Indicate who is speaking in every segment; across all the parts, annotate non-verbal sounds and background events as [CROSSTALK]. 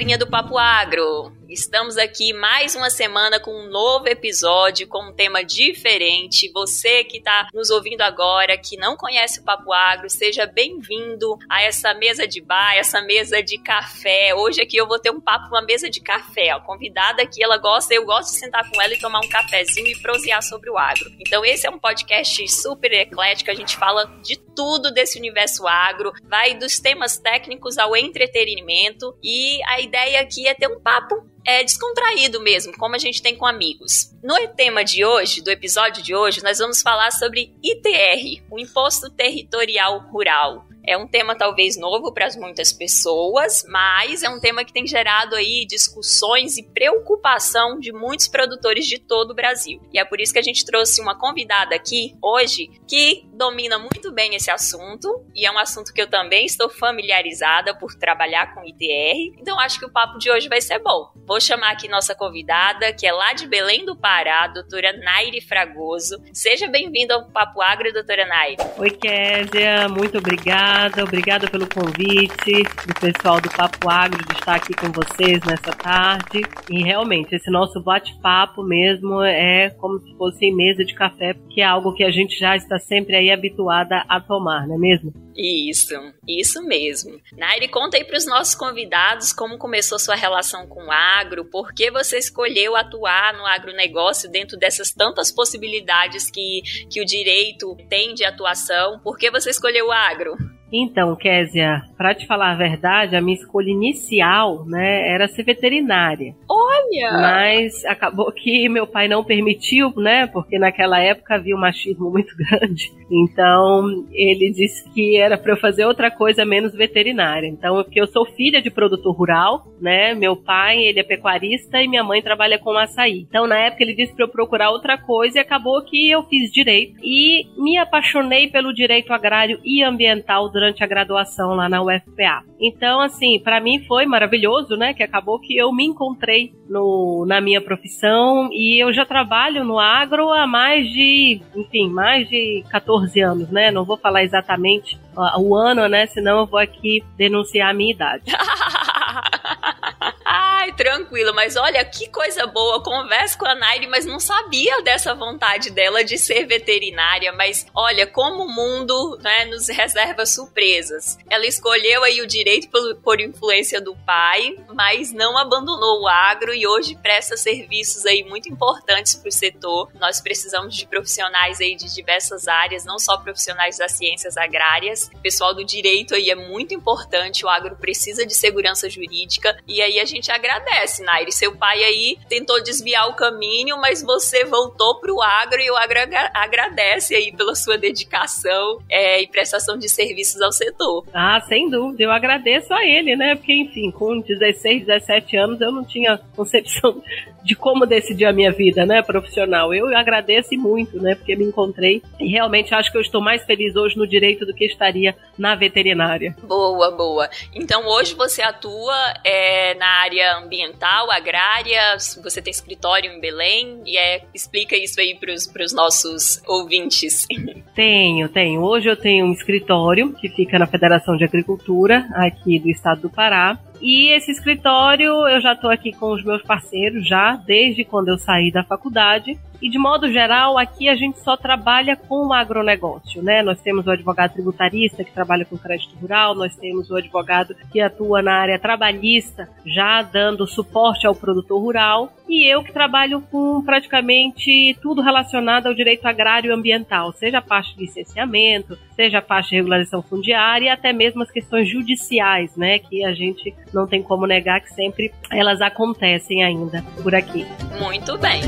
Speaker 1: galerinha do Papo Agro! Estamos aqui mais uma semana com um novo episódio, com um tema diferente. Você que está nos ouvindo agora, que não conhece o Papo Agro, seja bem-vindo a essa mesa de bar, essa mesa de café. Hoje aqui eu vou ter um papo, uma mesa de café. A convidada aqui, ela gosta, eu gosto de sentar com ela e tomar um cafezinho e prosear sobre o agro. Então esse é um podcast super eclético, a gente fala de tudo desse universo agro, vai dos temas técnicos ao entretenimento e a ideia aqui é ter um papo é descontraído mesmo, como a gente tem com amigos. No tema de hoje, do episódio de hoje, nós vamos falar sobre ITR, o Imposto Territorial Rural. É um tema talvez novo para muitas pessoas, mas é um tema que tem gerado aí discussões e preocupação de muitos produtores de todo o Brasil. E é por isso que a gente trouxe uma convidada aqui hoje que domina muito bem esse assunto e é um assunto que eu também estou familiarizada por trabalhar com ITR. Então acho que o papo de hoje vai ser bom. Vou chamar aqui nossa convidada, que é lá de Belém do Pará, doutora Naire Fragoso. Seja bem-vinda ao Papo Agro, doutora Naire.
Speaker 2: Oi, Késia, muito obrigada obrigada, obrigada pelo convite do pessoal do Papo Agro de estar aqui com vocês nessa tarde. E realmente, esse nosso bate-papo mesmo é como se fosse mesa de café, que é algo que a gente já está sempre aí habituada a tomar, não é mesmo?
Speaker 1: Isso, isso mesmo. Nairi, conta aí para os nossos convidados como começou sua relação com o agro, por que você escolheu atuar no agronegócio dentro dessas tantas possibilidades que, que o direito tem de atuação, por que você escolheu o agro?
Speaker 2: Então, Késia, para te falar a verdade, a minha escolha inicial, né, era ser veterinária.
Speaker 1: Olha!
Speaker 2: Mas acabou que meu pai não permitiu, né, porque naquela época havia um machismo muito [LAUGHS] grande. Então, ele disse que era para eu fazer outra coisa menos veterinária. Então, porque eu sou filha de produtor rural, né, meu pai, ele é pecuarista e minha mãe trabalha com açaí. Então, na época ele disse para eu procurar outra coisa e acabou que eu fiz direito e me apaixonei pelo direito agrário e ambiental durante a graduação lá na UFPA. Então, assim, para mim foi maravilhoso, né? Que acabou que eu me encontrei no, na minha profissão e eu já trabalho no agro há mais de, enfim, mais de 14 anos, né? Não vou falar exatamente o ano, né? Senão eu vou aqui denunciar a minha idade. [LAUGHS]
Speaker 1: Ai, tranquilo, mas olha que coisa boa. Converso com a Nairi, mas não sabia dessa vontade dela de ser veterinária. Mas olha, como o mundo né, nos reserva surpresas. Ela escolheu aí o direito por, por influência do pai, mas não abandonou o agro e hoje presta serviços aí muito importantes para o setor. Nós precisamos de profissionais aí de diversas áreas, não só profissionais das ciências agrárias. O pessoal do direito aí é muito importante. O agro precisa de segurança jurídica e aí a gente agradece, Nairi. Seu pai aí tentou desviar o caminho, mas você voltou para o agro e o agro agradece aí pela sua dedicação é, e prestação de serviços ao setor.
Speaker 2: Ah, sem dúvida. Eu agradeço a ele, né? Porque, enfim, com 16, 17 anos eu não tinha concepção de como decidir a minha vida, né, profissional. Eu agradeço muito, né, porque me encontrei e realmente acho que eu estou mais feliz hoje no direito do que estaria na veterinária.
Speaker 1: Boa, boa. Então hoje você atua é, na área ambiental, agrária, você tem escritório em Belém e é, explica isso aí para os nossos ouvintes. [LAUGHS]
Speaker 2: Tenho, tenho. Hoje eu tenho um escritório que fica na Federação de Agricultura aqui do estado do Pará e esse escritório eu já estou aqui com os meus parceiros já desde quando eu saí da faculdade. E de modo geral, aqui a gente só trabalha com o agronegócio, né? Nós temos o advogado tributarista que trabalha com crédito rural, nós temos o advogado que atua na área trabalhista, já dando suporte ao produtor rural, e eu que trabalho com praticamente tudo relacionado ao direito agrário e ambiental, seja a parte de licenciamento, seja a parte de regularização fundiária e até mesmo as questões judiciais, né? Que a gente não tem como negar que sempre elas acontecem ainda por aqui.
Speaker 1: Muito bem.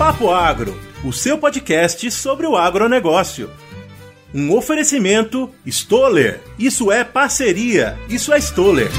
Speaker 3: Papo Agro, o seu podcast sobre o agronegócio. Um oferecimento Stoller. Isso é parceria. Isso é Stoller.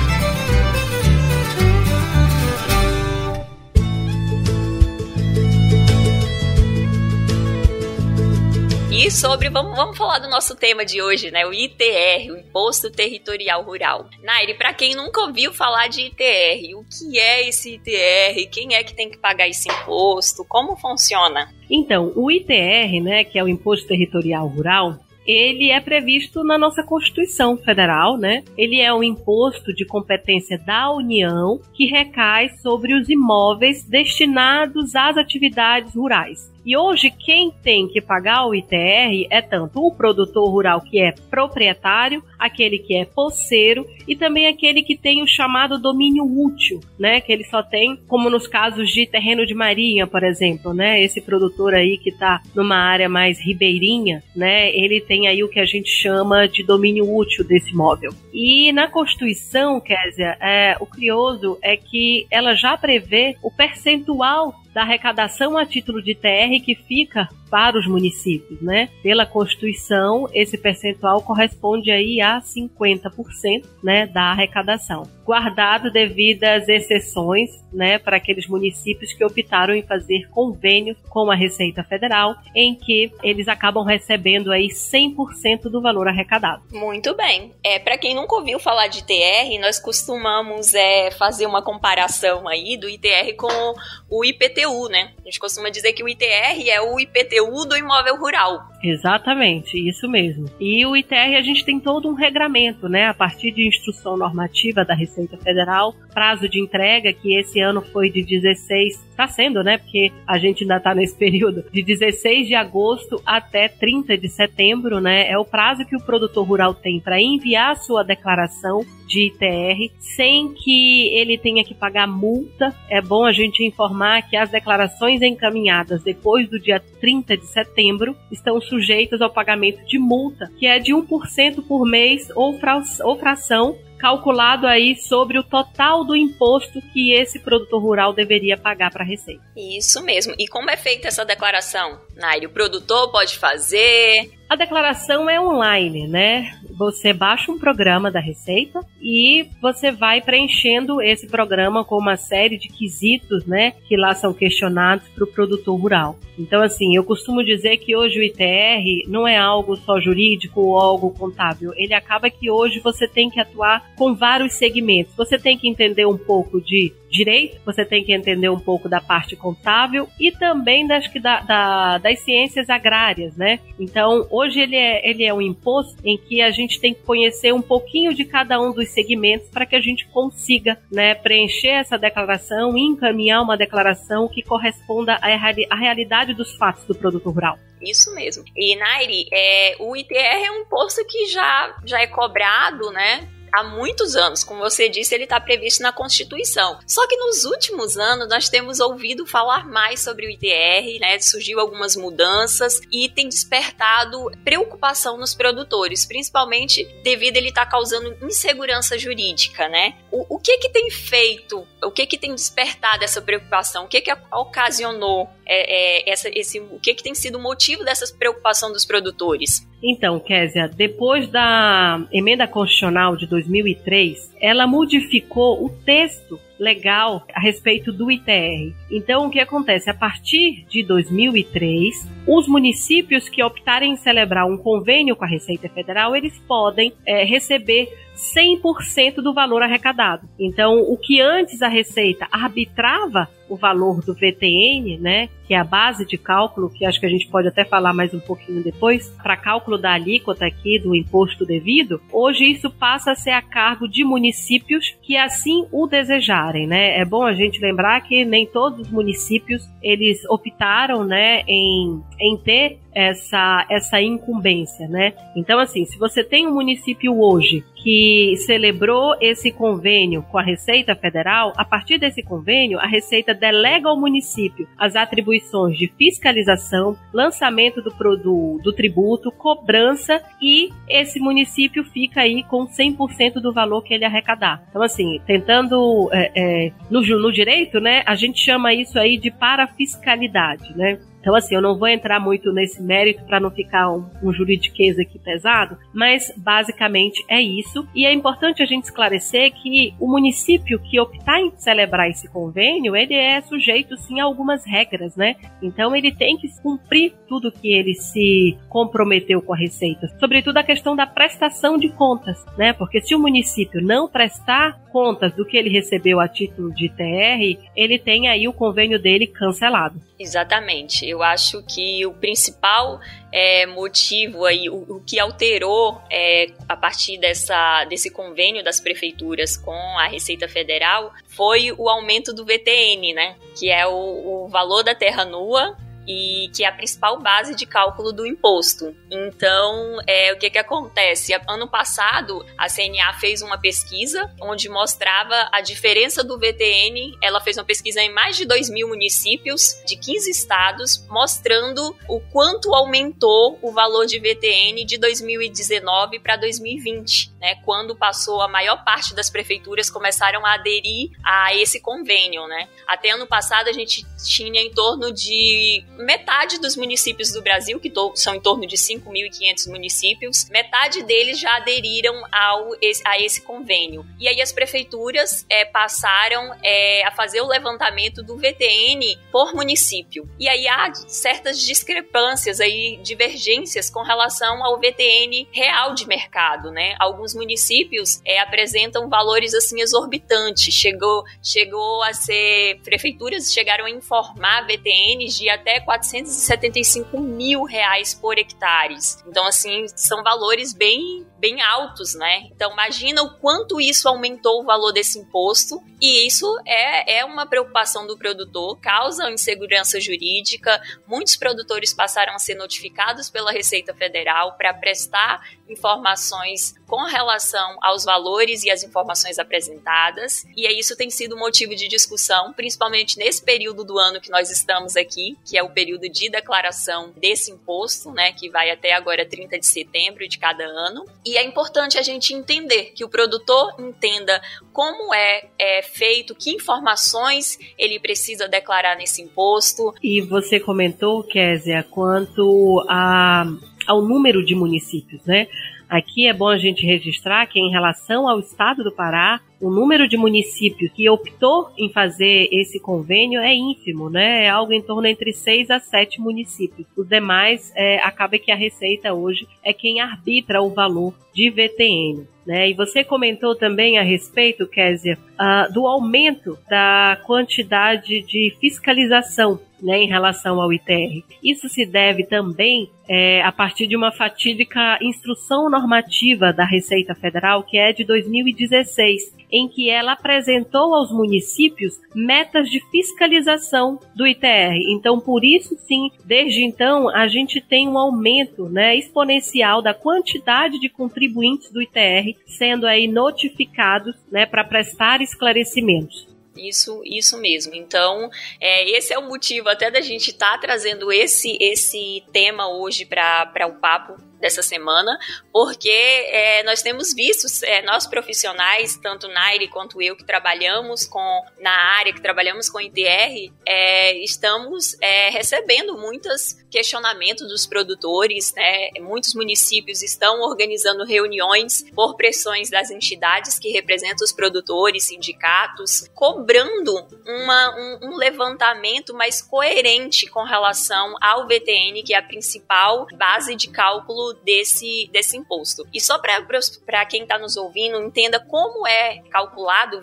Speaker 1: Sobre. Vamos, vamos falar do nosso tema de hoje, né? O ITR, o Imposto Territorial Rural. Nairi, para quem nunca ouviu falar de ITR, o que é esse ITR? Quem é que tem que pagar esse imposto? Como funciona?
Speaker 2: Então, o ITR, né, que é o Imposto Territorial Rural, ele é previsto na nossa Constituição Federal, né? Ele é um imposto de competência da União que recai sobre os imóveis destinados às atividades rurais. E hoje quem tem que pagar o ITR é tanto o produtor rural que é proprietário, aquele que é poceiro e também aquele que tem o chamado domínio útil, né? Que ele só tem, como nos casos de terreno de marinha, por exemplo, né? Esse produtor aí que está numa área mais ribeirinha, né? Ele tem aí o que a gente chama de domínio útil desse imóvel. E na Constituição, Késia, é, o curioso é que ela já prevê o percentual da arrecadação a título de TR que fica para os municípios, né? Pela Constituição, esse percentual corresponde aí a 50%, né, da arrecadação. Guardado devidas exceções, né, para aqueles municípios que optaram em fazer convênio com a Receita Federal, em que eles acabam recebendo aí 100% do valor arrecadado.
Speaker 1: Muito bem. É, para quem nunca ouviu falar de ITR, nós costumamos é, fazer uma comparação aí do ITR com o IPTU, né? A gente costuma dizer que o ITR é o IPTU Do imóvel rural.
Speaker 2: Exatamente, isso mesmo. E o ITR a gente tem todo um regramento, né? A partir de instrução normativa da Receita Federal, prazo de entrega que esse ano foi de 16, está sendo, né? Porque a gente ainda está nesse período, de 16 de agosto até 30 de setembro, né? É o prazo que o produtor rural tem para enviar a sua declaração de ITR sem que ele tenha que pagar multa. É bom a gente informar que as declarações encaminhadas depois do dia 30 de setembro estão sujeitas ao pagamento de multa, que é de 1% por mês ou, fra ou fração calculado aí sobre o total do imposto que esse produtor rural deveria pagar para a Receita.
Speaker 1: Isso mesmo. E como é feita essa declaração, Nair? O produtor pode fazer?
Speaker 2: A declaração é online, né? Você baixa um programa da Receita e você vai preenchendo esse programa com uma série de quesitos, né? Que lá são questionados para o produtor rural. Então, assim, eu costumo dizer que hoje o ITR não é algo só jurídico ou algo contábil. Ele acaba que hoje você tem que atuar com vários segmentos. Você tem que entender um pouco de direito, você tem que entender um pouco da parte contábil e também das, da, da, das ciências agrárias, né? Então, hoje ele é, ele é um imposto em que a gente tem que conhecer um pouquinho de cada um dos segmentos para que a gente consiga né, preencher essa declaração e encaminhar uma declaração que corresponda à, à realidade dos fatos do produto rural.
Speaker 1: Isso mesmo. E, Nairi, é, o ITR é um imposto que já, já é cobrado, né? Há muitos anos. Como você disse, ele está previsto na Constituição. Só que nos últimos anos nós temos ouvido falar mais sobre o ITR, né? Surgiu algumas mudanças e tem despertado preocupação nos produtores, principalmente devido a ele estar tá causando insegurança jurídica, né? O, o que que tem feito? O que que tem despertado essa preocupação? O que que ocasionou é, é, essa, esse, o que que tem sido o motivo dessa preocupação dos produtores?
Speaker 2: Então, Késia, depois da emenda constitucional de 2003, ela modificou o texto legal a respeito do ITR. Então, o que acontece? A partir de 2003, os municípios que optarem em celebrar um convênio com a Receita Federal, eles podem é, receber 100% do valor arrecadado. Então, o que antes a Receita arbitrava o valor do VTN, né, que é a base de cálculo, que acho que a gente pode até falar mais um pouquinho depois, para cálculo da alíquota aqui do imposto devido, hoje isso passa a ser a cargo de municípios que assim o desejarem, né? É bom a gente lembrar que nem todos os municípios eles optaram, né, em, em ter essa, essa incumbência, né? Então, assim, se você tem um município hoje que celebrou esse convênio com a Receita Federal, a partir desse convênio, a Receita delega ao município as atribuições de fiscalização, lançamento do, do, do tributo, cobrança e esse município fica aí com 100% do valor que ele arrecadar. Então, assim, tentando é, é, no, no direito, né, a gente chama isso aí de parafiscalidade, né? Então, assim, eu não vou entrar muito nesse mérito para não ficar um, um juridiquês aqui pesado, mas basicamente é isso. E é importante a gente esclarecer que o município que optar em celebrar esse convênio, ele é sujeito sim a algumas regras, né? Então ele tem que cumprir tudo que ele se comprometeu com a Receita, sobretudo a questão da prestação de contas, né? Porque se o município não prestar contas do que ele recebeu a título de TR, ele tem aí o convênio dele cancelado.
Speaker 1: Exatamente. Eu acho que o principal é, motivo aí, o, o que alterou é, a partir dessa, desse convênio das prefeituras com a Receita Federal foi o aumento do VTN, né? Que é o, o valor da terra nua e que é a principal base de cálculo do imposto. Então, é, o que, que acontece? Ano passado, a CNA fez uma pesquisa onde mostrava a diferença do VTN. Ela fez uma pesquisa em mais de 2 mil municípios de 15 estados, mostrando o quanto aumentou o valor de VTN de 2019 para 2020, né? Quando passou a maior parte das prefeituras começaram a aderir a esse convênio, né? Até ano passado a gente tinha em torno de metade dos municípios do Brasil, que são em torno de 5.500 municípios, metade deles já aderiram ao, a esse convênio. E aí as prefeituras é, passaram é, a fazer o levantamento do VTN por município. E aí há certas discrepâncias aí, divergências com relação ao VTN real de mercado, né? Alguns municípios é, apresentam valores assim exorbitantes. Chegou, chegou a ser prefeituras chegaram a informar VTNs de até 475 mil reais por hectares. Então, assim, são valores bem, bem altos, né? Então, imagina o quanto isso aumentou o valor desse imposto. E isso é, é uma preocupação do produtor, causa insegurança jurídica. Muitos produtores passaram a ser notificados pela Receita Federal para prestar informações com relação aos valores e as informações apresentadas. E isso tem sido motivo de discussão, principalmente nesse período do ano que nós estamos aqui, que é o período de declaração desse imposto, né, que vai até agora 30 de setembro de cada ano. E é importante a gente entender que o produtor entenda como é, é feito, que informações ele precisa declarar nesse imposto.
Speaker 2: E você comentou, Késia, quanto a, ao número de municípios, né? Aqui é bom a gente registrar que, em relação ao estado do Pará, o número de municípios que optou em fazer esse convênio é ínfimo, né? É algo em torno entre seis a sete municípios. Os demais, é, acaba que a Receita hoje é quem arbitra o valor de VTN. Né? E você comentou também a respeito, Késia, uh, do aumento da quantidade de fiscalização né, em relação ao ITR. Isso se deve também é, a partir de uma fatídica instrução normativa da Receita Federal, que é de 2016, em que ela apresentou aos municípios metas de fiscalização do ITR. Então, por isso, sim, desde então, a gente tem um aumento né, exponencial da quantidade de contribuintes do ITR sendo aí notificados né, para prestar esclarecimentos.
Speaker 1: Isso, isso mesmo. Então, é, esse é o motivo até da gente estar tá trazendo esse, esse tema hoje para o papo dessa semana, porque é, nós temos visto, é, nós profissionais, tanto Naire quanto eu que trabalhamos com na área, que trabalhamos com ITR, é, estamos é, recebendo muitos questionamentos dos produtores, né? Muitos municípios estão organizando reuniões por pressões das entidades que representam os produtores, sindicatos, cobrando uma, um, um levantamento mais coerente com relação ao VTN, que é a principal base de cálculo desse, desse imposto. E só para quem está nos ouvindo, entenda como é calculado,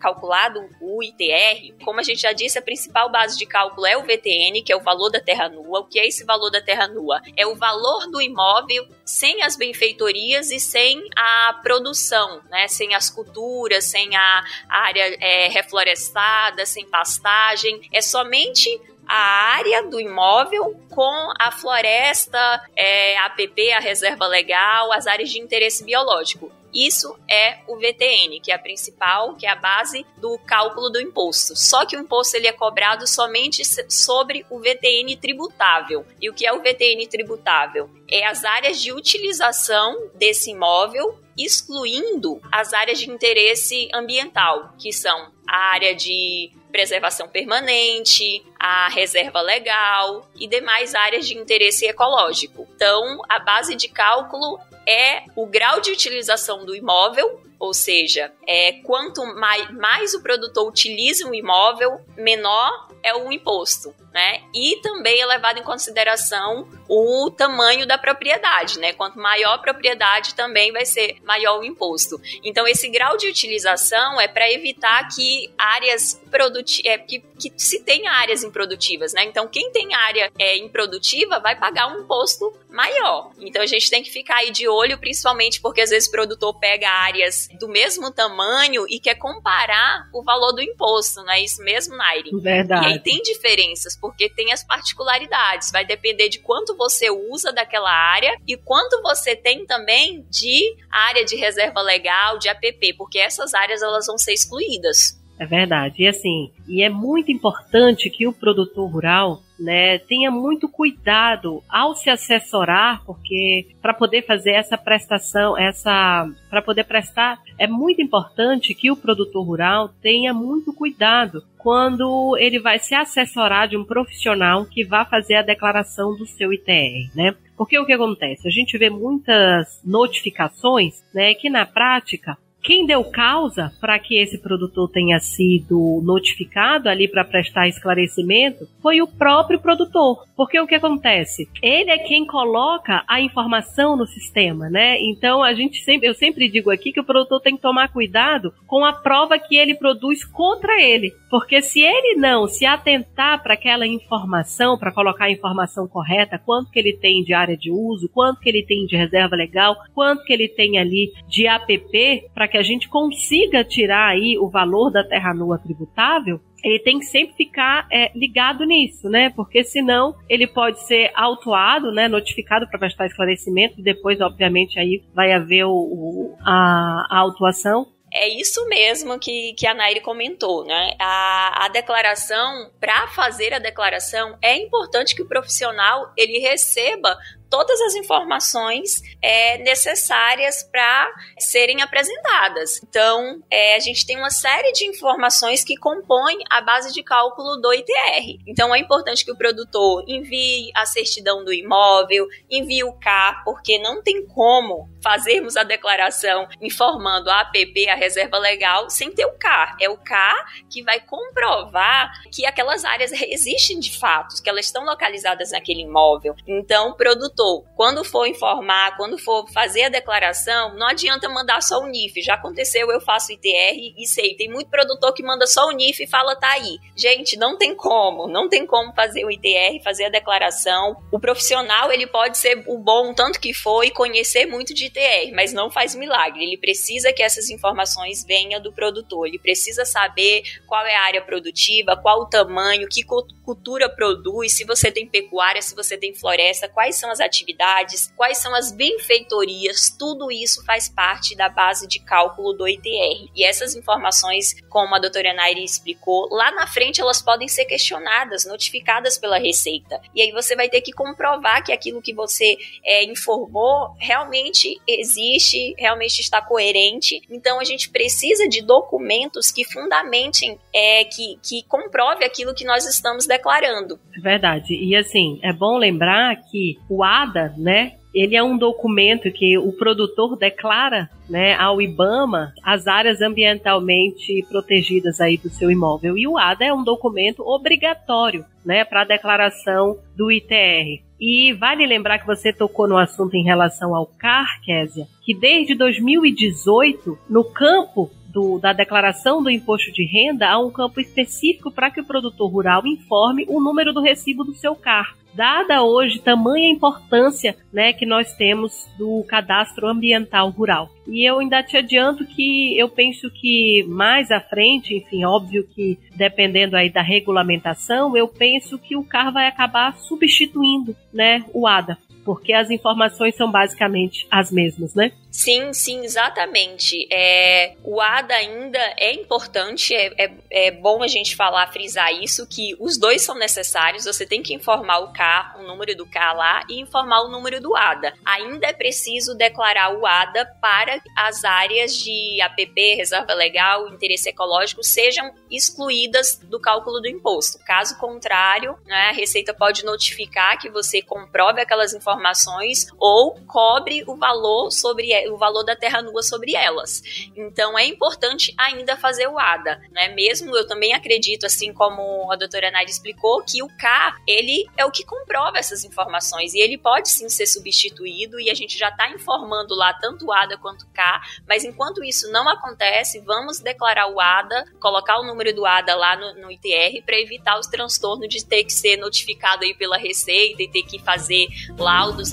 Speaker 1: calculado o ITR. Como a gente já disse, a principal base de cálculo é o VTN, que é o valor da terra nua. O que é esse valor da terra nua? É o valor do imóvel sem as benfeitorias e sem a produção, né? sem as culturas, sem a área é, reflorestada, sem pastagem. É somente a área do imóvel com a floresta, é, a APP, a reserva legal, as áreas de interesse biológico. Isso é o VTN, que é a principal, que é a base do cálculo do imposto. Só que o imposto ele é cobrado somente sobre o VTN tributável. E o que é o VTN tributável? É as áreas de utilização desse imóvel excluindo as áreas de interesse ambiental, que são a área de preservação permanente, a reserva legal e demais áreas de interesse ecológico. Então, a base de cálculo é o grau de utilização do imóvel, ou seja, é quanto mais, mais o produtor utiliza um imóvel, menor é o imposto né? E também é levado em consideração o tamanho da propriedade, né? Quanto maior a propriedade, também vai ser maior o imposto. Então, esse grau de utilização é para evitar que áreas produtivas, é, que, que se tenha áreas improdutivas, né? Então, quem tem área é, improdutiva vai pagar um imposto maior. Então, a gente tem que ficar aí de olho, principalmente porque às vezes o produtor pega áreas do mesmo tamanho e quer comparar o valor do imposto, não é isso mesmo, Nairi?
Speaker 2: Verdade.
Speaker 1: E aí tem diferenças porque tem as particularidades. Vai depender de quanto você usa daquela área e quanto você tem também de área de reserva legal, de APP, porque essas áreas elas vão ser excluídas.
Speaker 2: É verdade. E assim, e é muito importante que o produtor rural né, tenha muito cuidado ao se assessorar, porque para poder fazer essa prestação, essa para poder prestar, é muito importante que o produtor rural tenha muito cuidado quando ele vai se assessorar de um profissional que vá fazer a declaração do seu ITR, né? Porque o que acontece? A gente vê muitas notificações, né, que na prática quem deu causa para que esse produtor tenha sido notificado ali para prestar esclarecimento foi o próprio produtor. Porque o que acontece? Ele é quem coloca a informação no sistema, né? Então a gente sempre, eu sempre digo aqui que o produtor tem que tomar cuidado com a prova que ele produz contra ele. Porque se ele não se atentar para aquela informação, para colocar a informação correta, quanto que ele tem de área de uso, quanto que ele tem de reserva legal, quanto que ele tem ali de APP, para que a gente consiga tirar aí o valor da terra nua tributável, ele tem que sempre ficar é, ligado nisso, né? Porque senão ele pode ser autuado, né? Notificado para prestar esclarecimento e depois, obviamente, aí vai haver o, o a, a autuação
Speaker 1: é isso mesmo que, que a Nairi comentou, né? A, a declaração, para fazer a declaração, é importante que o profissional ele receba todas as informações é, necessárias para serem apresentadas. Então, é, a gente tem uma série de informações que compõem a base de cálculo do ITR. Então, é importante que o produtor envie a certidão do imóvel, envie o CAR, porque não tem como fazermos a declaração informando a APP, a reserva legal, sem ter o CAR. É o CAR que vai comprovar que aquelas áreas existem de fato, que elas estão localizadas naquele imóvel. Então, o produtor quando for informar, quando for fazer a declaração, não adianta mandar só o NIF. Já aconteceu, eu faço ITR e sei, tem muito produtor que manda só o NIF e fala tá aí. Gente, não tem como, não tem como fazer o ITR, fazer a declaração. O profissional, ele pode ser o bom tanto que for e conhecer muito de ITR, mas não faz milagre. Ele precisa que essas informações venham do produtor. Ele precisa saber qual é a área produtiva, qual o tamanho, que cultura produz, se você tem pecuária, se você tem floresta, quais são as atividades atividades, quais são as benfeitorias, tudo isso faz parte da base de cálculo do ITR. E essas informações, como a doutora Nairi explicou, lá na frente elas podem ser questionadas, notificadas pela Receita. E aí você vai ter que comprovar que aquilo que você é, informou realmente existe, realmente está coerente. Então a gente precisa de documentos que fundamentem, é, que, que comprove aquilo que nós estamos declarando.
Speaker 2: Verdade. E assim, é bom lembrar que o ato ADA, né? Ele é um documento que o produtor declara né, ao IBAMA as áreas ambientalmente protegidas aí do seu imóvel. E o ADA é um documento obrigatório né, para a declaração do ITR. E vale lembrar que você tocou no assunto em relação ao CAR, Késia, que desde 2018, no campo do, da declaração do imposto de renda, há um campo específico para que o produtor rural informe o número do recibo do seu CAR dada hoje tamanha importância né, que nós temos do cadastro ambiental rural. E eu ainda te adianto que eu penso que mais à frente, enfim, óbvio que dependendo aí da regulamentação, eu penso que o CAR vai acabar substituindo né, o ADA porque as informações são basicamente as mesmas, né?
Speaker 1: Sim, sim, exatamente. É, o ADA ainda é importante, é, é, é, bom a gente falar, frisar isso, que os dois são necessários, você tem que informar o K, o número do K lá, e informar o número do ADA. Ainda é preciso declarar o ADA para as áreas de APP, reserva legal, interesse ecológico, sejam excluídas do cálculo do imposto. Caso contrário, né, a Receita pode notificar que você comprove aquelas informações ou cobre o valor sobre o valor da terra nua sobre elas. Então é importante ainda fazer o ADA, né? Mesmo eu também acredito, assim como a doutora Naide explicou, que o K ele é o que comprova essas informações e ele pode sim ser substituído e a gente já está informando lá tanto o ADA quanto o K, mas enquanto isso não acontece, vamos declarar o ADA, colocar o número do ADA lá no, no ITR para evitar os transtornos de ter que ser notificado aí pela Receita e ter que fazer laudos.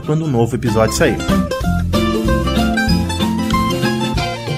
Speaker 3: quando um novo episódio sair.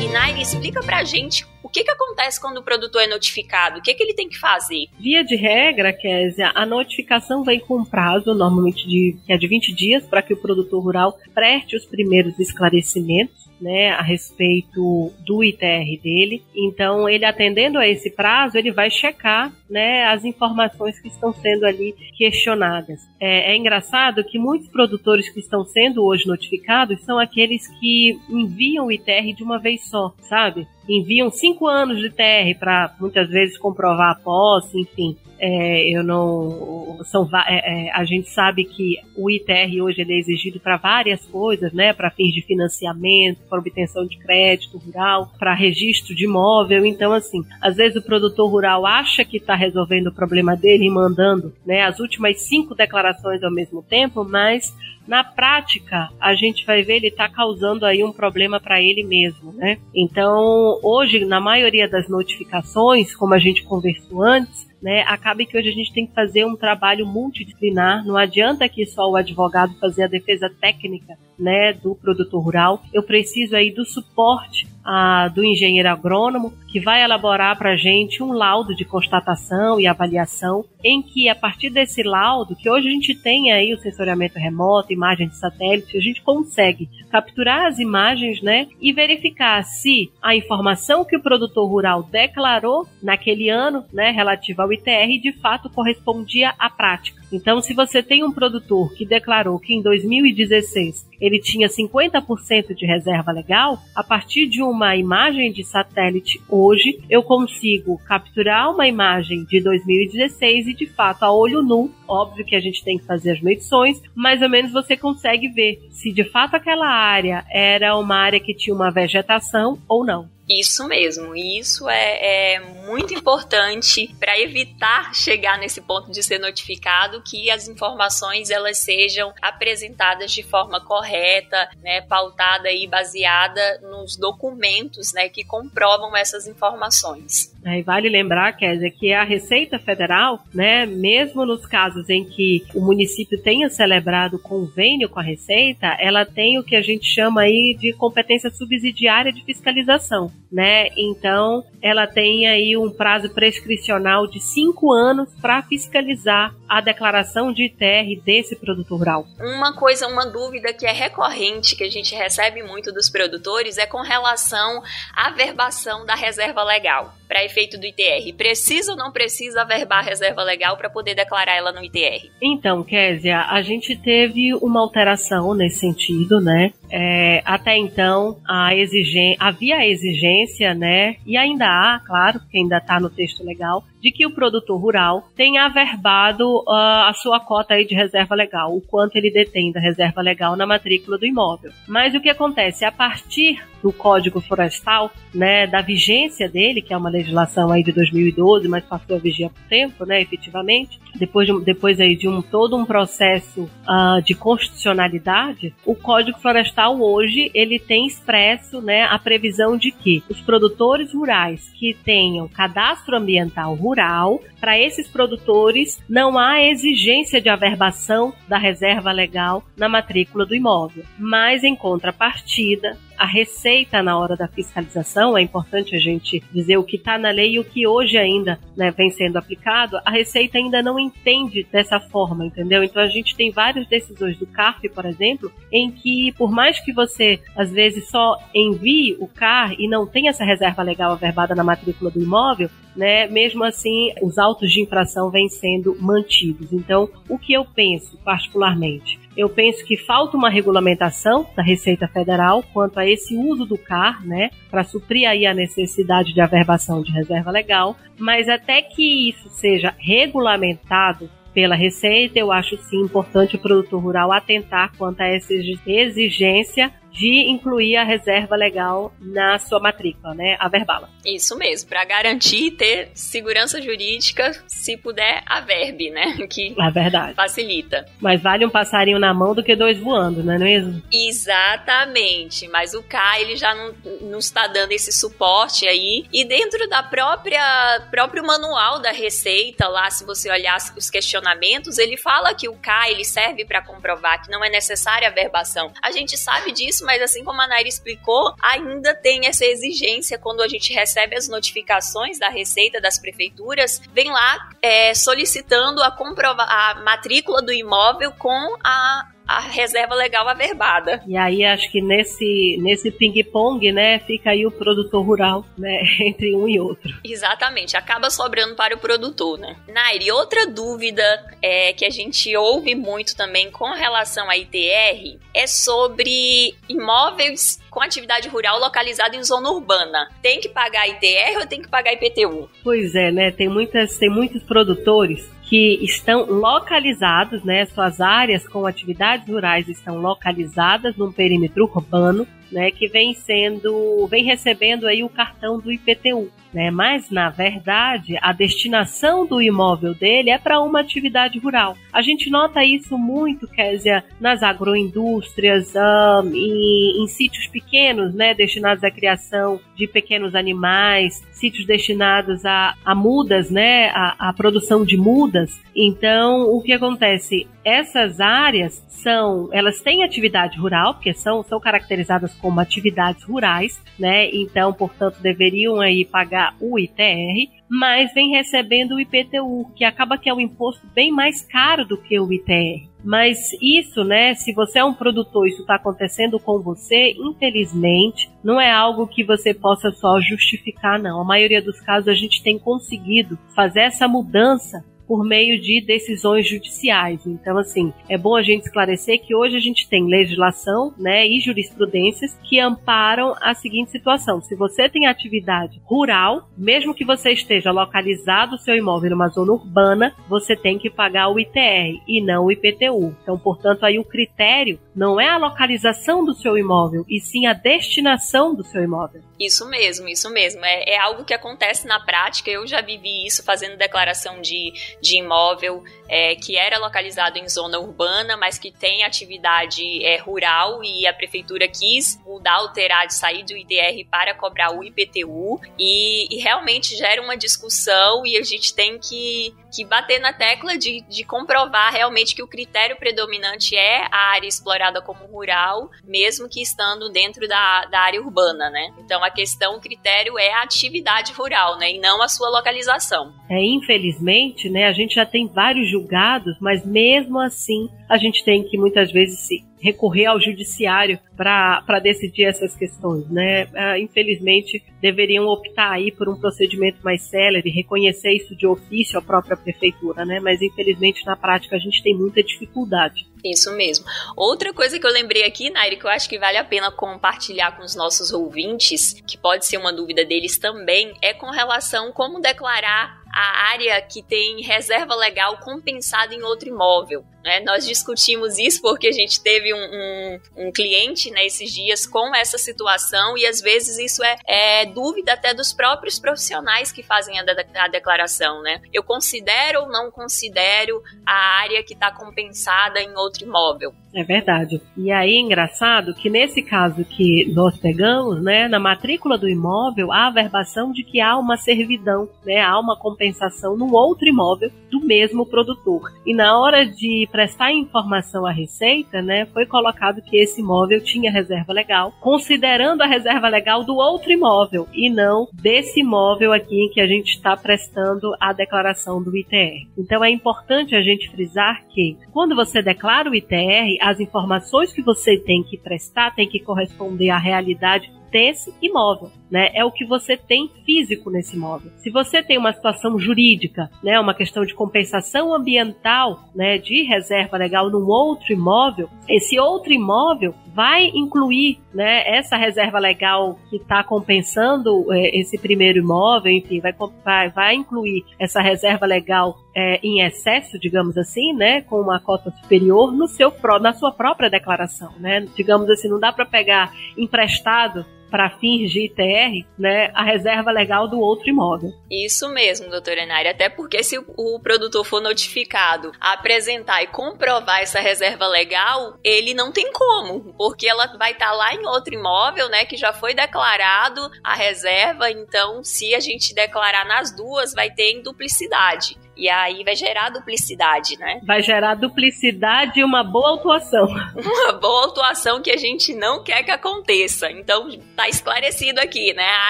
Speaker 1: E explica pra gente o que, que acontece quando o produtor é notificado, o que, que ele tem que fazer?
Speaker 2: Via de regra, Kézia, a notificação vem com um prazo, normalmente de, que é de 20 dias, para que o produtor rural preste os primeiros esclarecimentos né, a respeito do ITR dele. Então, ele atendendo a esse prazo, ele vai checar, né, as informações que estão sendo ali questionadas. É, é engraçado que muitos produtores que estão sendo hoje notificados são aqueles que enviam o ITR de uma vez só, sabe? Enviam cinco anos de ITR para muitas vezes comprovar a posse, enfim. É, eu não são é, é, a gente sabe que o ITR hoje ele é exigido para várias coisas, né? Para fins de financiamento, para obtenção de crédito rural, para registro de imóvel. Então, assim, às vezes o produtor rural acha que está resolvendo o problema dele e mandando, né? As últimas cinco declarações ao mesmo tempo, mas na prática, a gente vai ver ele está causando aí um problema para ele mesmo, né? Então, hoje, na maioria das notificações, como a gente conversou antes, né, acaba que hoje a gente tem que fazer um trabalho multidisciplinar. Não adianta que só o advogado fazer a defesa técnica, né, do produtor rural. Eu preciso aí do suporte a, do engenheiro agrônomo, que vai elaborar para a gente um laudo de constatação e avaliação, em que a partir desse laudo, que hoje a gente tem aí o sensoriamento remoto, imagem de satélite, a gente consegue capturar as imagens, né, e verificar se a informação que o produtor rural declarou naquele ano, né, relativa ao ITR, de fato correspondia à prática. Então, se você tem um produtor que declarou que em 2016 ele tinha 50% de reserva legal, a partir de uma imagem de satélite hoje, eu consigo capturar uma imagem de 2016 e de fato a olho nu, óbvio que a gente tem que fazer as medições, mais ou menos você consegue ver se de fato aquela área era uma área que tinha uma vegetação ou não.
Speaker 1: Isso mesmo, isso é, é muito importante para evitar chegar nesse ponto de ser notificado que as informações elas sejam apresentadas de forma correta, né, pautada e baseada nos documentos, né, que comprovam essas informações.
Speaker 2: Aí vale lembrar, Kézia, que a Receita Federal, né, mesmo nos casos em que o município tenha celebrado convênio com a Receita, ela tem o que a gente chama aí de competência subsidiária de fiscalização né? Então, ela tem aí um prazo prescricional de cinco anos para fiscalizar a declaração de ITR desse produtor rural.
Speaker 1: Uma coisa, uma dúvida que é recorrente, que a gente recebe muito dos produtores, é com relação à verbação da reserva legal para efeito do ITR. Precisa ou não precisa averbar a reserva legal para poder declarar ela no ITR?
Speaker 2: Então, Késia, a gente teve uma alteração nesse sentido, né? é, até então a exigen havia a exigência, né, e ainda há, claro, que ainda está no texto legal, de que o produtor rural tenha averbado uh, a sua cota aí de reserva legal, o quanto ele detém da reserva legal na matrícula do imóvel. Mas o que acontece? A partir do Código Florestal, né, da vigência dele, que é uma legislação aí de 2012, mas passou a vigiar por tempo, né, efetivamente, depois, de, depois aí de um todo um processo uh, de constitucionalidade, o Código Florestal hoje ele tem expresso, né, a previsão de que os produtores rurais que tenham cadastro ambiental rural rural, para esses produtores não há exigência de averbação da reserva legal na matrícula do imóvel, mas em contrapartida, a receita na hora da fiscalização, é importante a gente dizer o que está na lei e o que hoje ainda né, vem sendo aplicado, a receita ainda não entende dessa forma, entendeu? Então a gente tem várias decisões do CARF, por exemplo, em que por mais que você às vezes só envie o CAR e não tenha essa reserva legal averbada na matrícula do imóvel, né, mesmo assim os autos de infração vêm sendo mantidos. Então, o que eu penso particularmente? Eu penso que falta uma regulamentação da Receita Federal quanto a esse uso do CAR, né, para suprir aí a necessidade de averbação de reserva legal, mas até que isso seja regulamentado pela Receita, eu acho sim importante o produtor rural atentar quanto a essa exigência de incluir a reserva legal na sua matrícula, né? A verbala.
Speaker 1: Isso mesmo, para garantir ter segurança jurídica, se puder, a verbe, né? Que
Speaker 2: é verdade.
Speaker 1: facilita.
Speaker 2: Mas vale um passarinho na mão do que dois voando, não é mesmo?
Speaker 1: Exatamente, mas o K ele já não, não está dando esse suporte aí. E dentro da própria próprio manual da Receita, lá, se você olhar os questionamentos, ele fala que o K ele serve para comprovar que não é necessária a verbação. A gente sabe disso mas assim como a Naira explicou, ainda tem essa exigência quando a gente recebe as notificações da Receita das prefeituras, vem lá é, solicitando a, comprova a matrícula do imóvel com a a reserva legal averbada.
Speaker 2: E aí acho que nesse, nesse ping-pong, né, fica aí o produtor rural, né, [LAUGHS] entre um e outro.
Speaker 1: Exatamente, acaba sobrando para o produtor, né. Nairi, outra dúvida é, que a gente ouve muito também com relação à ITR é sobre imóveis com atividade rural localizada em zona urbana. Tem que pagar ITR ou tem que pagar IPTU?
Speaker 2: Pois é, né, tem, muitas, tem muitos produtores que estão localizados, né, suas áreas com atividades rurais estão localizadas num perímetro urbano, né, que vem sendo, vem recebendo aí o cartão do IPTU né? Mas na verdade, a destinação do imóvel dele é para uma atividade rural. A gente nota isso muito, Késia, nas agroindústrias, um, em, em sítios pequenos, né, destinados à criação de pequenos animais, sítios destinados a, a mudas, né, a, a produção de mudas. Então, o que acontece? Essas áreas são, elas têm atividade rural, porque são, são caracterizadas como atividades rurais, né? Então, portanto, deveriam aí pagar o ITR, mas vem recebendo o IPTU, que acaba que é um imposto bem mais caro do que o ITR. Mas isso, né, se você é um produtor, isso está acontecendo com você, infelizmente, não é algo que você possa só justificar, não. A maioria dos casos a gente tem conseguido fazer essa mudança por meio de decisões judiciais. Então, assim, é bom a gente esclarecer que hoje a gente tem legislação, né, e jurisprudências que amparam a seguinte situação: se você tem atividade rural, mesmo que você esteja localizado o seu imóvel numa zona urbana, você tem que pagar o ITR e não o IPTU. Então, portanto, aí o critério não é a localização do seu imóvel, e sim a destinação do seu imóvel.
Speaker 1: Isso mesmo, isso mesmo. É, é algo que acontece na prática. Eu já vivi isso fazendo declaração de de imóvel é, que era localizado em zona urbana, mas que tem atividade é, rural e a prefeitura quis mudar, alterar, de sair do IDR para cobrar o IPTU e, e realmente gera uma discussão e a gente tem que, que bater na tecla de, de comprovar realmente que o critério predominante é a área explorada como rural, mesmo que estando dentro da, da área urbana, né? Então a questão, o critério é a atividade rural, né? E não a sua localização.
Speaker 2: É, infelizmente, né, a gente já tem vários julgados, mas mesmo assim a gente tem que muitas vezes se recorrer ao judiciário para decidir essas questões, né? Uh, infelizmente, deveriam optar aí por um procedimento mais célere, reconhecer isso de ofício à própria prefeitura, né? Mas infelizmente na prática a gente tem muita dificuldade.
Speaker 1: Isso mesmo. Outra coisa que eu lembrei aqui, Nairi, que eu acho que vale a pena compartilhar com os nossos ouvintes, que pode ser uma dúvida deles também, é com relação como declarar a área que tem reserva legal compensada em outro imóvel. Né? Nós discutimos isso porque a gente teve um, um, um, cliente né, esses dias com essa situação e às vezes isso é, é dúvida até dos próprios profissionais que fazem a, de, a declaração. Né? Eu considero ou não considero a área que está compensada em outro imóvel?
Speaker 2: É verdade. E aí, engraçado que nesse caso que nós pegamos, né, na matrícula do imóvel, há a averbação de que há uma servidão, né, há uma compensação no outro imóvel do mesmo produtor. E na hora de prestar informação à Receita, né, foi colocado que esse imóvel tinha reserva legal, considerando a reserva legal do outro imóvel e não desse imóvel aqui em que a gente está prestando a declaração do ITR. Então é importante a gente frisar que quando você declara o ITR, as informações que você tem que prestar tem que corresponder à realidade desse imóvel, né? É o que você tem físico nesse imóvel. Se você tem uma situação jurídica, né, uma questão de compensação ambiental, né, de reserva legal num outro imóvel, esse outro imóvel vai incluir, né, essa reserva legal que está compensando é, esse primeiro imóvel, enfim, vai, vai, vai incluir essa reserva legal é, em excesso, digamos assim, né, com uma cota superior no seu na sua própria declaração, né? Digamos assim, não dá para pegar emprestado para fins de ITR, né, a reserva legal do outro imóvel.
Speaker 1: Isso mesmo, doutora Enari, até porque se o produtor for notificado apresentar e comprovar essa reserva legal, ele não tem como, porque ela vai estar tá lá em outro imóvel, né, que já foi declarado a reserva, então se a gente declarar nas duas, vai ter em duplicidade. E aí vai gerar duplicidade, né?
Speaker 2: Vai gerar duplicidade e uma boa autuação. [LAUGHS]
Speaker 1: Uma boa autuação que a gente não quer que aconteça. Então, tá esclarecido aqui, né? A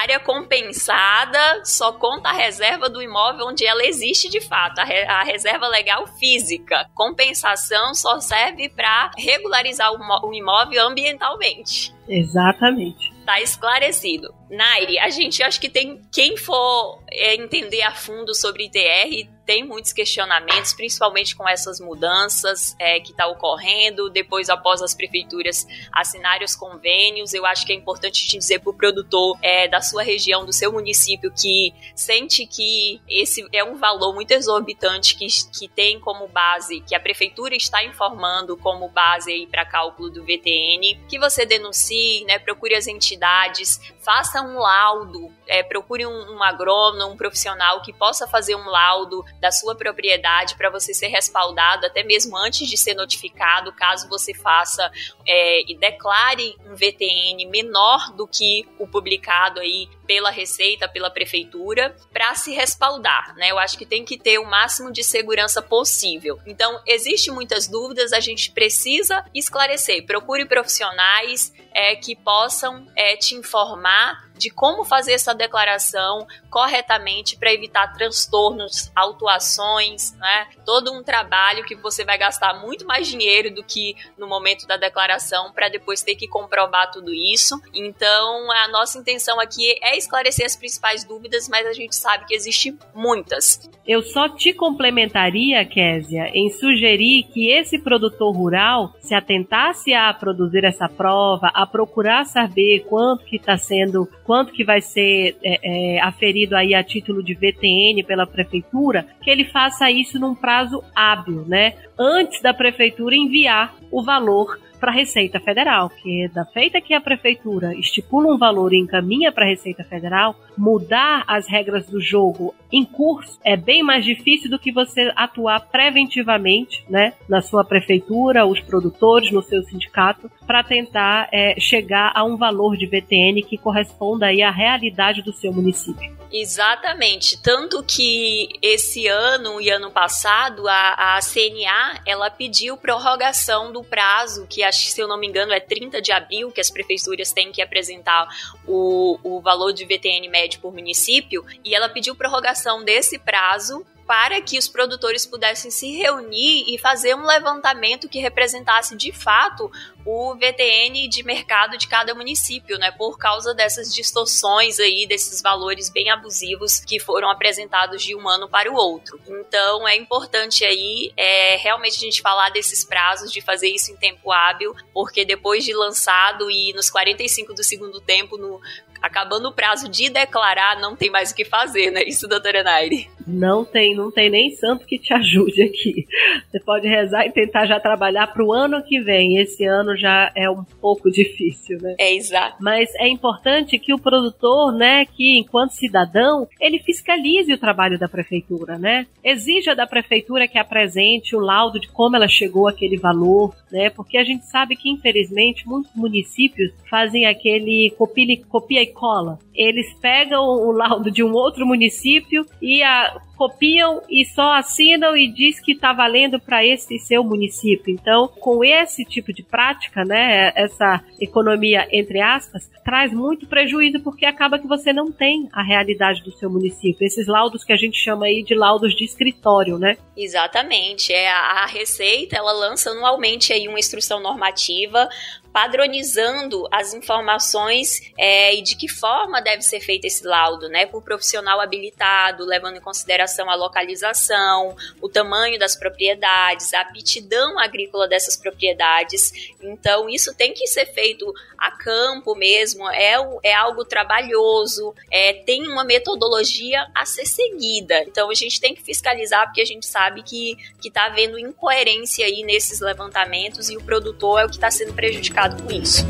Speaker 1: área compensada só conta a reserva do imóvel onde ela existe de fato, a, re a reserva legal física. Compensação só serve para regularizar o, o imóvel ambientalmente.
Speaker 2: Exatamente.
Speaker 1: Tá esclarecido. Nairi, a gente acho que tem quem for é, entender a fundo sobre ITR tem muitos questionamentos, principalmente com essas mudanças é, que está ocorrendo, depois após as prefeituras assinarem os convênios. Eu acho que é importante dizer para o produtor é, da sua região, do seu município, que sente que esse é um valor muito exorbitante que, que tem como base, que a prefeitura está informando como base para cálculo do VTN, que você denuncie, né, procure as entidades, faça um laudo, é, procure um, um agrônomo, um profissional que possa fazer um laudo da sua propriedade para você ser respaldado até mesmo antes de ser notificado, caso você faça é, e declare um VTN menor do que o publicado aí pela Receita, pela Prefeitura, para se respaldar, né? Eu acho que tem que ter o máximo de segurança possível. Então, existe muitas dúvidas, a gente precisa esclarecer. Procure profissionais é, que possam é, te informar de como fazer essa declaração corretamente para evitar transtornos, autuações, né? Todo um trabalho que você vai gastar muito mais dinheiro do que no momento da declaração para depois ter que comprovar tudo isso. Então, a nossa intenção aqui é esclarecer as principais dúvidas, mas a gente sabe que existem muitas.
Speaker 2: Eu só te complementaria, Késia, em sugerir que esse produtor rural se atentasse a produzir essa prova, a procurar saber quanto que está sendo quanto que vai ser é, é, aferido aí a título de VTN pela prefeitura, que ele faça isso num prazo hábil, né? Antes da prefeitura enviar o valor para a Receita Federal, que da feita que a prefeitura estipula um valor e encaminha para a Receita Federal, mudar as regras do jogo em curso é bem mais difícil do que você atuar preventivamente, né, na sua prefeitura, os produtores, no seu sindicato, para tentar é, chegar a um valor de VTN que corresponda aí à realidade do seu município.
Speaker 1: Exatamente, tanto que esse ano e ano passado a, a CNA ela pediu prorrogação do prazo que acho se eu não me engano é 30 de abril que as prefeituras têm que apresentar o, o valor de VTN médio por município e ela pediu prorrogação desse prazo para que os produtores pudessem se reunir e fazer um levantamento que representasse de fato o VTN de mercado de cada município, né? Por causa dessas distorções aí, desses valores bem abusivos que foram apresentados de um ano para o outro. Então é importante aí é, realmente a gente falar desses prazos, de fazer isso em tempo hábil, porque depois de lançado e nos 45 do segundo tempo, no, acabando o prazo de declarar, não tem mais o que fazer, né? Isso, doutora Naire?
Speaker 2: Não tem, não tem nem santo que te ajude aqui. Você pode rezar e tentar já trabalhar para o ano que vem. Esse ano já é um pouco [LAUGHS] difícil, né?
Speaker 1: É exato.
Speaker 2: Mas é importante que o produtor, né, que enquanto cidadão, ele fiscalize o trabalho da prefeitura, né? Exija da prefeitura que apresente o laudo de como ela chegou àquele valor, né? Porque a gente sabe que infelizmente muitos municípios fazem aquele copia, copia e cola. Eles pegam o laudo de um outro município e a copiam e só assinam e diz que está valendo para esse seu município. Então, com esse tipo de prática, né, essa economia entre aspas, traz muito prejuízo porque acaba que você não tem a realidade do seu município. Esses laudos que a gente chama aí de laudos de escritório, né?
Speaker 1: Exatamente. É a Receita, ela lança anualmente aí uma instrução normativa padronizando as informações é, e de que forma deve ser feito esse laudo, né? Por profissional habilitado, levando em consideração a localização, o tamanho das propriedades, a aptidão agrícola dessas propriedades. Então, isso tem que ser feito a campo mesmo, é, é algo trabalhoso, é, tem uma metodologia a ser seguida. Então, a gente tem que fiscalizar, porque a gente sabe que está havendo incoerência aí nesses levantamentos e o produtor é o que está sendo prejudicado com isso.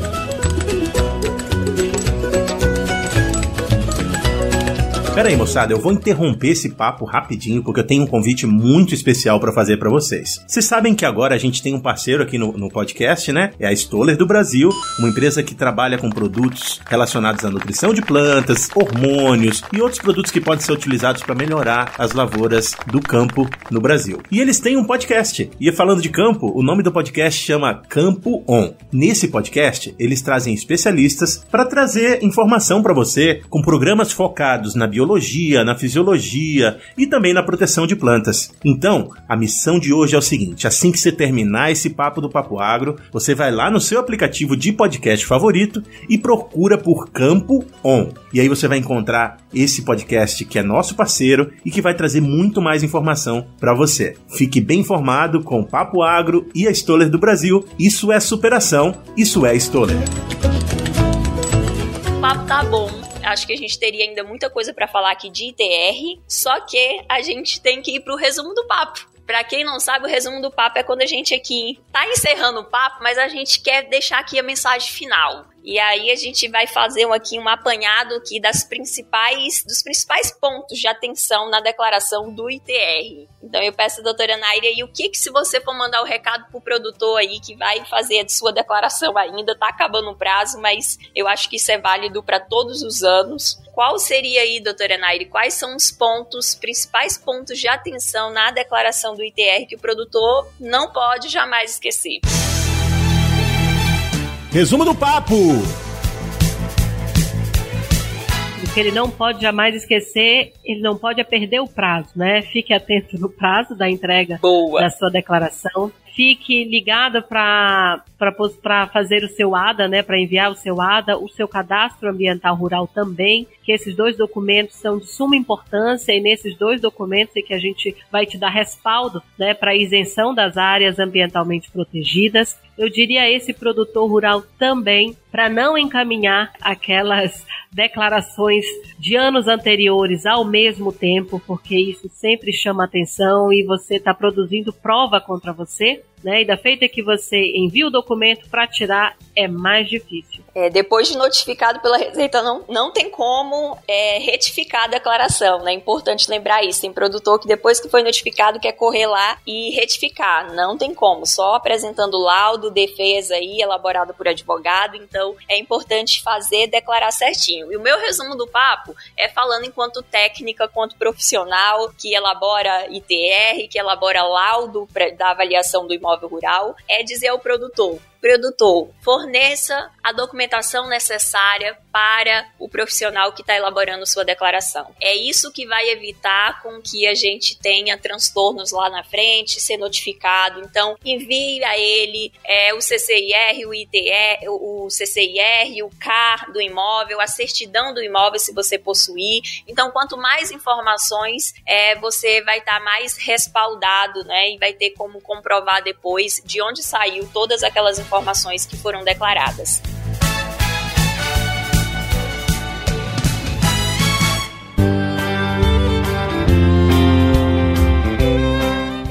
Speaker 3: Pera aí, moçada, eu vou interromper esse papo rapidinho porque eu tenho um convite muito especial para fazer para vocês. Vocês sabem que agora a gente tem um parceiro aqui no, no, podcast, né? É a Stoller do Brasil, uma empresa que trabalha com produtos relacionados à nutrição de plantas, hormônios e outros produtos que podem ser utilizados para melhorar as lavouras do campo no Brasil. E eles têm um podcast. E falando de campo, o nome do podcast chama Campo On. Nesse podcast, eles trazem especialistas para trazer informação para você com programas focados na biologia biologia, na fisiologia e também na proteção de plantas. Então, a missão de hoje é o seguinte: assim que você terminar esse papo do Papo Agro, você vai lá no seu aplicativo de podcast favorito e procura por Campo On. E aí você vai encontrar esse podcast que é nosso parceiro e que vai trazer muito mais informação para você. Fique bem informado com o Papo Agro e a Stoller do Brasil. Isso é superação, isso é Stoller.
Speaker 1: O papo tá bom acho que a gente teria ainda muita coisa para falar aqui de ITR, só que a gente tem que ir pro resumo do papo. Para quem não sabe, o resumo do papo é quando a gente aqui tá encerrando o papo, mas a gente quer deixar aqui a mensagem final. E aí a gente vai fazer aqui um apanhado aqui das principais, dos principais pontos de atenção na declaração do ITR. Então eu peço doutora Naira aí o que, que se você for mandar o recado pro produtor aí que vai fazer a sua declaração ainda, tá acabando o prazo, mas eu acho que isso é válido para todos os anos. Qual seria aí, doutora Naire, quais são os pontos, principais pontos de atenção na declaração do ITR que o produtor não pode jamais esquecer?
Speaker 3: Resumo do papo!
Speaker 2: O que ele não pode jamais esquecer, ele não pode perder o prazo, né? Fique atento no prazo da entrega
Speaker 1: Boa.
Speaker 2: da sua declaração fique ligado para fazer o seu ADA, né, para enviar o seu ADA, o seu cadastro ambiental rural também, que esses dois documentos são de suma importância e nesses dois documentos é que a gente vai te dar respaldo, né, para isenção das áreas ambientalmente protegidas. Eu diria esse produtor rural também para não encaminhar aquelas declarações de anos anteriores ao mesmo tempo, porque isso sempre chama atenção e você está produzindo prova contra você né? E da feita que você envia o documento para tirar é mais difícil.
Speaker 1: É, depois de notificado pela Receita, não, não tem como é, retificar a declaração, né? É importante lembrar isso. Tem produtor que depois que foi notificado quer correr lá e retificar. Não tem como, só apresentando laudo, defesa aí, elaborado por advogado. Então, é importante fazer, declarar certinho. E o meu resumo do papo é falando enquanto técnica, quanto profissional que elabora ITR, que elabora laudo pra, da avaliação do imóvel rural, é dizer ao produtor: produtor, forneça a documentação necessária para o profissional que está elaborando sua declaração. É isso que vai evitar com que a gente tenha transtornos lá na frente, ser notificado. Então, envie a ele é, o CCIR, o ITR, o CCIR, o CAR do imóvel, a certidão do imóvel se você possuir. Então, quanto mais informações, é, você vai estar tá mais respaldado, né? E vai ter como comprovar depois de onde saiu todas aquelas informações que foram declaradas.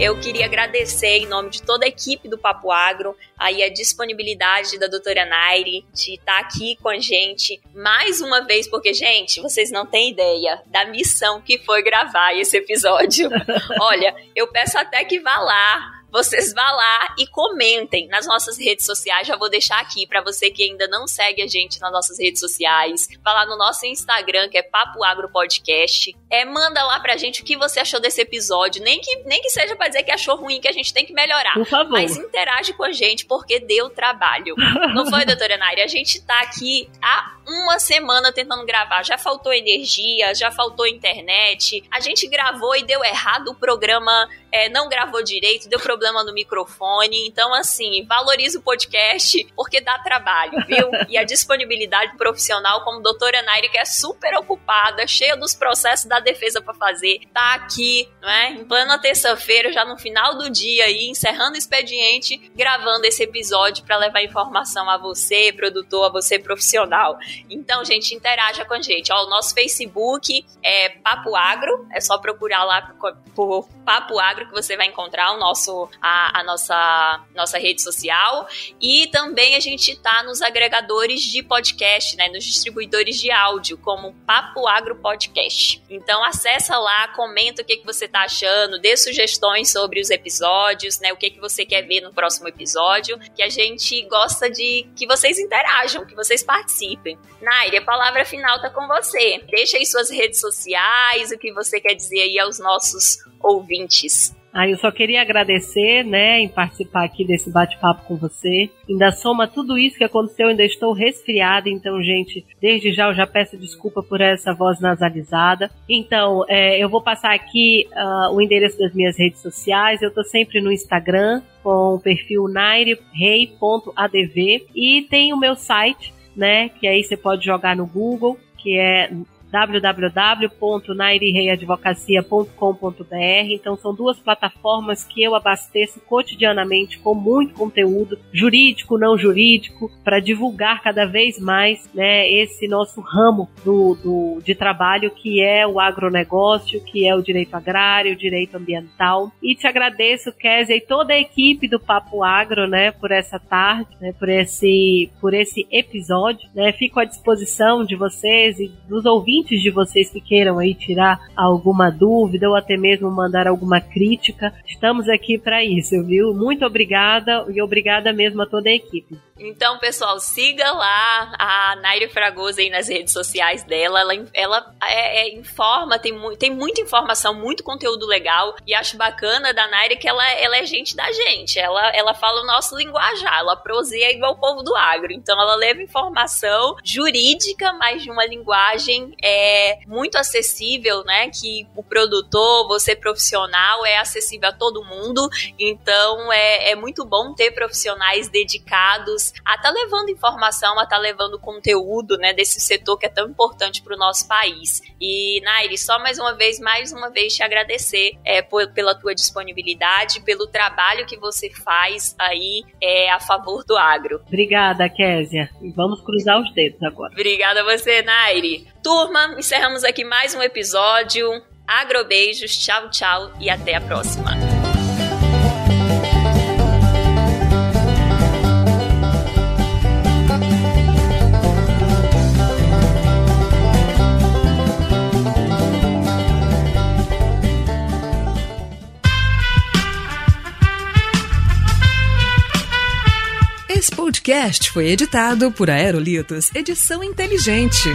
Speaker 1: Eu queria agradecer em nome de toda a equipe do Papo Agro aí a disponibilidade da doutora Nairi de estar aqui com a gente mais uma vez, porque, gente, vocês não têm ideia da missão que foi gravar esse episódio. [LAUGHS] Olha, eu peço até que vá lá vocês vá lá e comentem nas nossas redes sociais. Já vou deixar aqui para você que ainda não segue a gente nas nossas redes sociais. Vá lá no nosso Instagram, que é Papo Agro Podcast. É, manda lá pra gente o que você achou desse episódio. Nem que, nem que seja pra dizer que achou ruim, que a gente tem que melhorar.
Speaker 2: Por favor.
Speaker 1: Mas interage com a gente, porque deu trabalho. [LAUGHS] Não foi, doutora Nairi? A gente tá aqui há uma semana tentando gravar. Já faltou energia, já faltou internet. A gente gravou e deu errado. O programa é, não gravou direito, deu problema no microfone. Então, assim, valorize o podcast porque dá trabalho, viu? [LAUGHS] E a disponibilidade profissional, como doutora Nairi, que é super ocupada, cheia dos processos da defesa para fazer, tá aqui, né? Em plena terça-feira, já no final do dia aí, encerrando o expediente, gravando esse episódio para levar informação a você, produtor, a você, profissional. Então, gente, interaja com a gente. Ó, o nosso Facebook é Papo Agro, é só procurar lá por Papo Agro que você vai encontrar o nosso, a, a nossa, nossa rede social. E também a gente tá nos agregadores de podcast, né? Nos distribuidores de áudio, como Papo Agro Podcast. Então acessa lá, comenta o que, que você tá achando, dê sugestões sobre os episódios, né? O que, que você quer ver no próximo episódio, que a gente gosta de que vocês interajam, que vocês participem. Naire, a palavra final tá com você. Deixa aí suas redes sociais, o que você quer dizer aí aos nossos ouvintes.
Speaker 2: Ah, eu só queria agradecer, né, em participar aqui desse bate-papo com você. Ainda soma tudo isso que aconteceu, ainda estou resfriada, então, gente, desde já eu já peço desculpa por essa voz nasalizada. Então, é, eu vou passar aqui uh, o endereço das minhas redes sociais. Eu estou sempre no Instagram com o perfil nairerei.adv e tem o meu site, né, que aí você pode jogar no Google, que é www.nairereiadvocacia.com.br. Então são duas plataformas que eu abasteço cotidianamente com muito conteúdo jurídico, não jurídico, para divulgar cada vez mais né, esse nosso ramo do, do, de trabalho que é o agronegócio, que é o direito agrário, o direito ambiental. E te agradeço, Kézia, e toda a equipe do Papo Agro, né, por essa tarde, né, por esse, por esse episódio. Né, fico à disposição de vocês e dos ouvintes ouvintes de vocês que queiram aí tirar alguma dúvida ou até mesmo mandar alguma crítica, estamos aqui para isso, viu? Muito obrigada e obrigada mesmo a toda a equipe.
Speaker 1: Então, pessoal, siga lá a Naire Fragoso aí nas redes sociais dela. Ela, ela é, é, informa, tem, mu tem muita informação, muito conteúdo legal. E acho bacana da Naire que ela, ela é gente da gente. Ela, ela fala o nosso linguajar. Ela proseia igual o povo do agro. Então, ela leva informação jurídica, mas de uma linguagem é, muito acessível, né? Que o produtor, você profissional, é acessível a todo mundo. Então, é, é muito bom ter profissionais dedicados a estar tá levando informação, a estar tá levando conteúdo, né, desse setor que é tão importante para o nosso país. E, Nairi, só mais uma vez, mais uma vez te agradecer é, por, pela tua disponibilidade, pelo trabalho que você faz aí é, a favor do agro.
Speaker 2: Obrigada, Késia. E vamos cruzar os dedos agora.
Speaker 1: Obrigada a você, Nairi. Turma, encerramos aqui mais um episódio. Agrobeijos, tchau, tchau e até a próxima.
Speaker 4: podcast foi editado por Aerolitos Edição Inteligente.